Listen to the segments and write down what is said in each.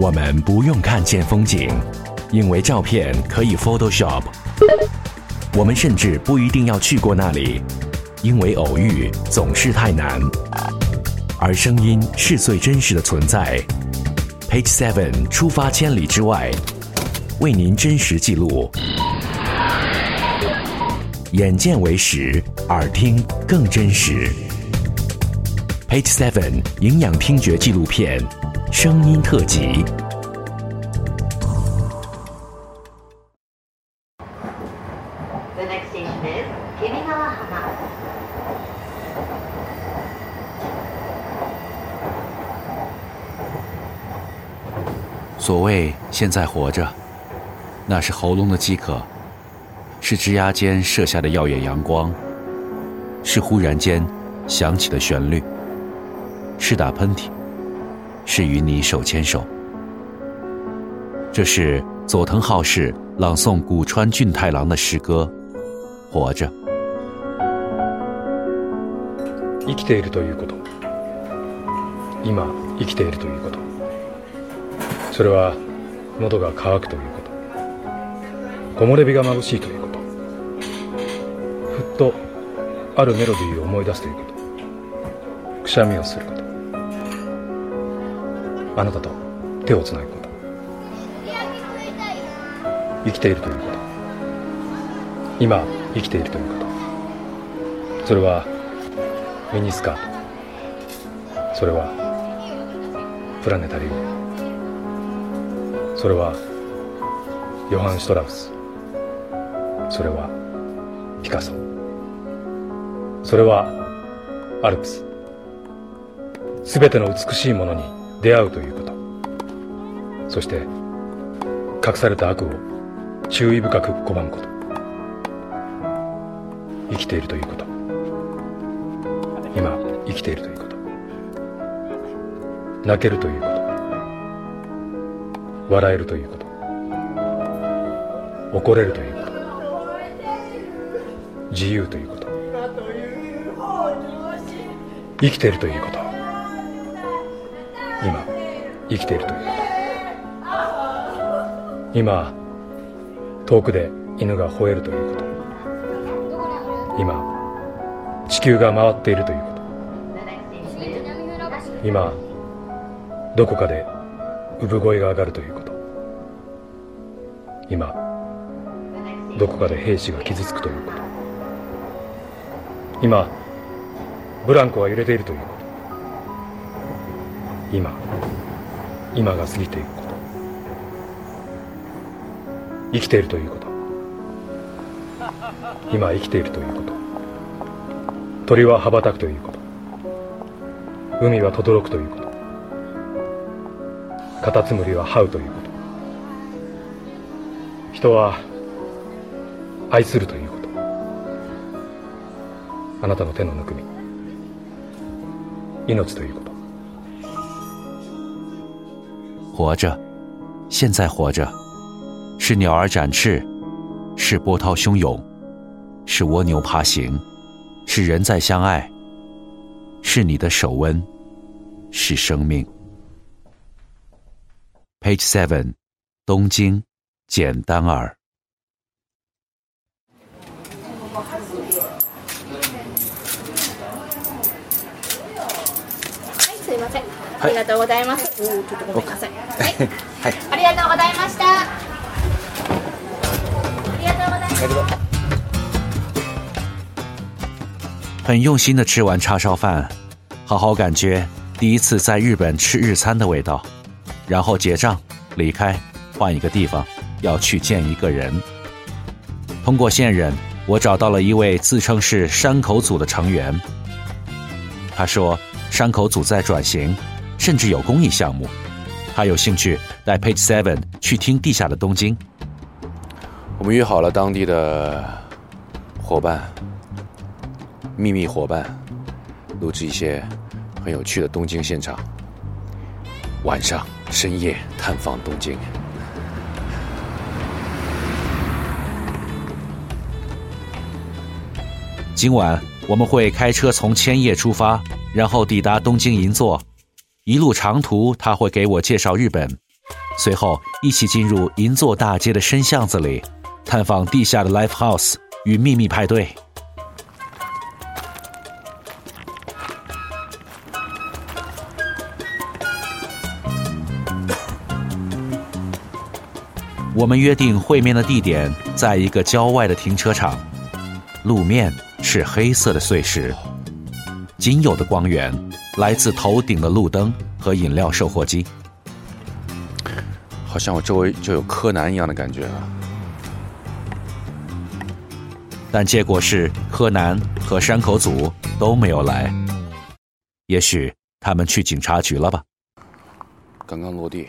我们不用看见风景，因为照片可以 Photoshop。我们甚至不一定要去过那里，因为偶遇总是太难。而声音是最真实的存在。Page Seven 出发千里之外，为您真实记录。眼见为实，耳听更真实。Page Seven 营养听觉纪录片。声音特辑。所谓现在活着，那是喉咙的饥渴，是枝桠间射下的耀眼阳光，是忽然间响起的旋律，是打喷嚏。是与你手牵手。这是佐藤浩市朗诵古川俊太郎的诗歌《活着》。生きているということ。今生きているということ。それは喉が渇くということ。木漏れ日が眩しいということ。ふっとあるメロディーを思い出すということ。くしゃみをすること。あなたと手をつなぐこと。生きているということ。今生きているということ。それはミニスカート。それはプラネタリウム。それはヨハン・シュトラウス。それはピカソ。それはアルプス。すべての美しいものに出会うということ。そして隠された悪を注意深く拒むこと。生きているということ。今生きているということ。泣けるということ。笑えるということ。怒れるということ。自由ということ。生きているということ。生きているという今遠くで犬が吠えるということ。今地球が回っているということ。今どこかで産声が上がるということ。今どこかで兵士が傷つくということ。今ブランコが揺れているということ。今今が過ぎていくこと。生きているということ。今生きているということ。鳥は羽ばたくということ。海は轟くということ。カタツムリは這うということ。人は愛するということ。あなたの手のぬくみ。命ということ。活着，现在活着，是鸟儿展翅，是波涛汹涌，是蜗牛爬行，是人在相爱，是你的手温，是生命。Page Seven，东京，简单儿。すいません。ありがとうございます。おお、ちょっとごめんなさい。はい。はいありがとうございました。ありがとうございます。很用心的吃完叉烧饭，好好感觉第一次在日本吃日餐的味道，然后结账离开，换一个地方，要去见一个人。通过线人，我找到了一位自称是山口组的成员。他说， 山口组在转型，甚至有公益项目。他有兴趣带 Page Seven 去听地下的东京。我们约好了当地的伙伴，秘密伙伴，录制一些很有趣的东京现场。晚上深夜探访东京。今晚我们会开车从千叶出发，然后抵达东京银座。一路长途，他会给我介绍日本，随后一起进入银座大街的深巷子里，探访地下的 live house 与秘密派对。我们约定会面的地点在一个郊外的停车场，路面是黑色的碎石，仅有的光源来自头顶的路灯和饮料售货机。好像我周围就有柯南一样的感觉啊！但结果是柯南和山口组都没有来，也许他们去警察局了吧？刚刚落地。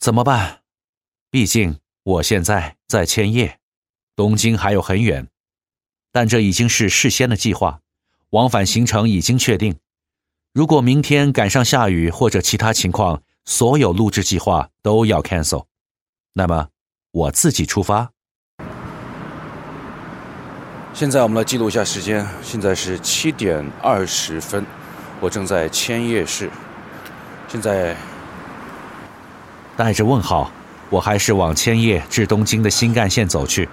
怎么办？毕竟我现在在千叶，东京还有很远，但这已经是事先的计划，往返行程已经确定。如果明天赶上下雨或者其他情况，所有录制计划都要 cancel，那么我自己出发。现在我们来记录一下时间，现在是七点二十分，我正在千叶市，现在。带着问号，我还是往千叶至东京的新干线走去，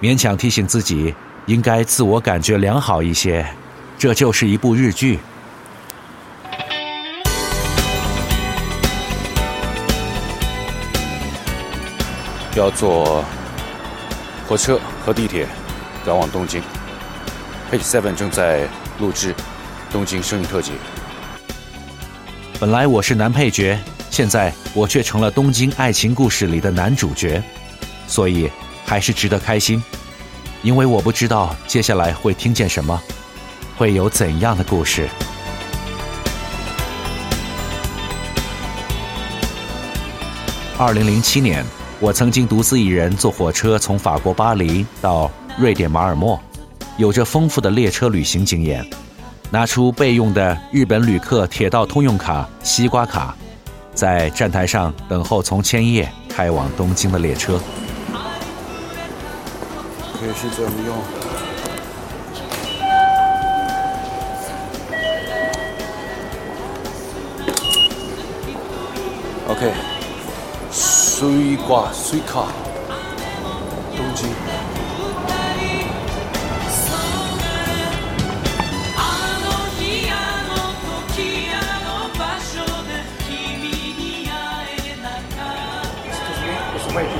勉强提醒自己应该自我感觉良好一些。这就是一部日剧。要坐火车和地铁赶往东京。Page Seven 正在录制东京生意特辑。本来我是男配角。现在我却成了东京爱情故事里的男主角，所以还是值得开心，因为我不知道接下来会听见什么，会有怎样的故事。二零零七年，我曾经独自一人坐火车从法国巴黎到瑞典马尔默，有着丰富的列车旅行经验，拿出备用的日本旅客铁道通用卡——西瓜卡。在站台上等候从千叶开往东京的列车。可以是怎么用？OK，水挂水卡，东京。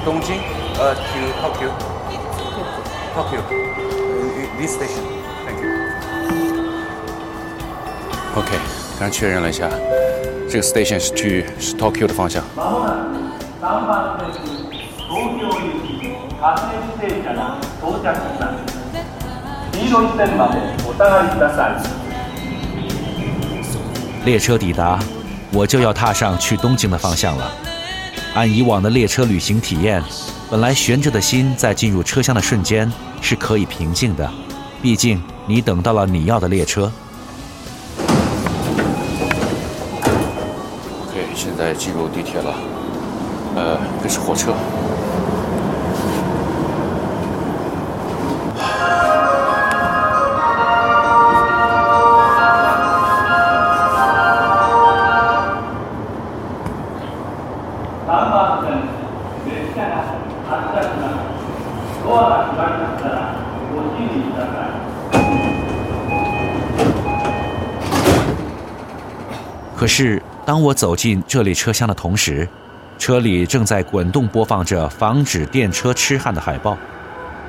东京，呃，to Tokyo。Tokyo。This station. Thank you. OK，刚刚确认了一下，这个 station 是去是 Tokyo 的方向。列车抵达，我就要踏上去东京的方向了。按以往的列车旅行体验，本来悬着的心在进入车厢的瞬间是可以平静的，毕竟你等到了你要的列车。OK，现在进入地铁了，呃，这是火车。可是，当我走进这列车厢的同时，车里正在滚动播放着防止电车痴汉的海报，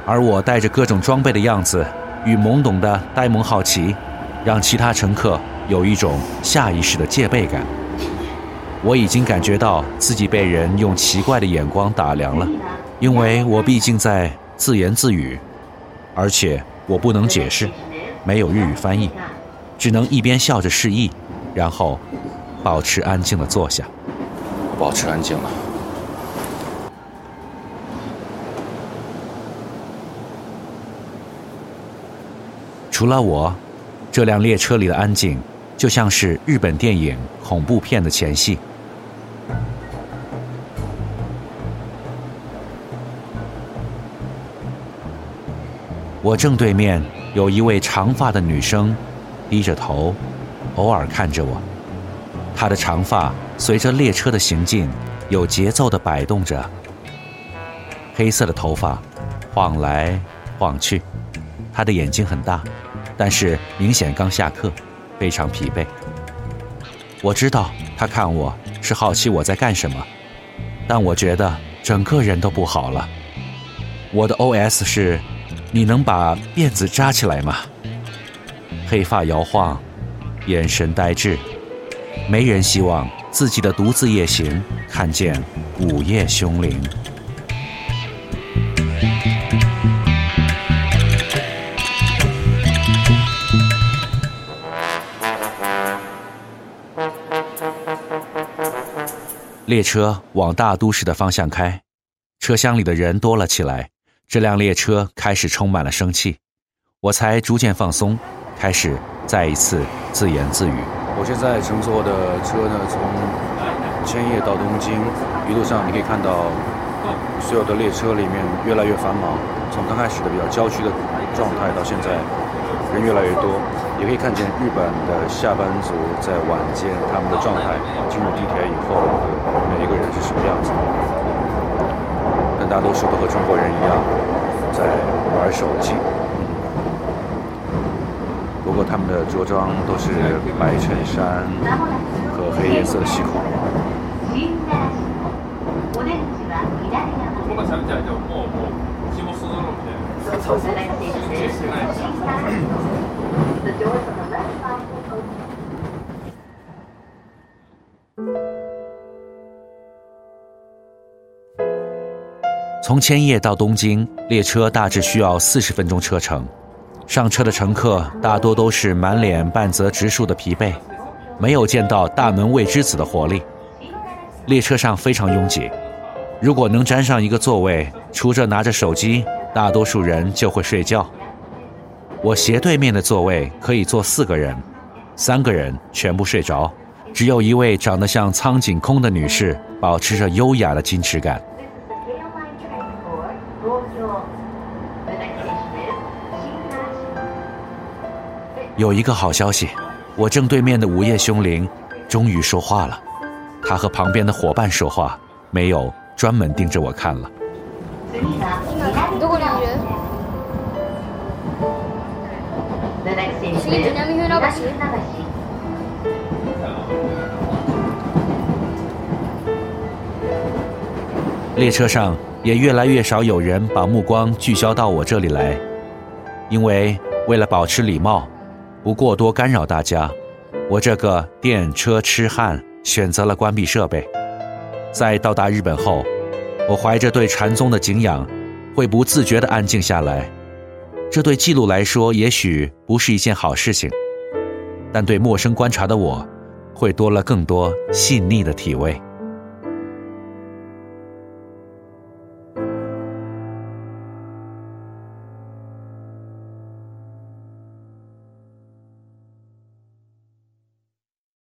而我带着各种装备的样子与懵懂的呆萌好奇，让其他乘客有一种下意识的戒备感。我已经感觉到自己被人用奇怪的眼光打量了，因为我毕竟在自言自语，而且我不能解释，没有日语翻译，只能一边笑着示意，然后。保持安静的坐下。保持安静了。除了我，这辆列车里的安静就像是日本电影恐怖片的前戏。我正对面有一位长发的女生，低着头，偶尔看着我。她的长发随着列车的行进，有节奏地摆动着。黑色的头发晃来晃去，她的眼睛很大，但是明显刚下课，非常疲惫。我知道她看我是好奇我在干什么，但我觉得整个人都不好了。我的 O.S 是。你能把辫子扎起来吗？黑发摇晃，眼神呆滞，没人希望自己的独自夜行看见午夜凶铃。列车往大都市的方向开，车厢里的人多了起来。这辆列车开始充满了生气，我才逐渐放松，开始再一次自言自语。我现在乘坐的车呢，从千叶到东京，一路上你可以看到所有的列车里面越来越繁忙。从刚开始的比较郊区的状态，到现在人越来越多，也可以看见日本的下班族在晚间他们的状态。进入地铁以后，每一个人是什么样子？大多数都和中国人一样。在玩手机，不过他们的着装都是白衬衫和黑颜色的西裤。从千叶到东京，列车大致需要四十分钟车程。上车的乘客大多都是满脸半泽直树的疲惫，没有见到大门未知子的活力。列车上非常拥挤，如果能沾上一个座位，除着拿着手机，大多数人就会睡觉。我斜对面的座位可以坐四个人，三个人全部睡着，只有一位长得像苍井空的女士保持着优雅的矜持感。有一个好消息，我正对面的午夜凶铃终于说话了。他和旁边的伙伴说话，没有专门盯着我看了。列车上也越来越少有人把目光聚焦到我这里来，因为为了保持礼貌。不过多干扰大家，我这个电车痴汉选择了关闭设备。在到达日本后，我怀着对禅宗的敬仰，会不自觉地安静下来。这对记录来说，也许不是一件好事情，但对陌生观察的我，会多了更多细腻的体味。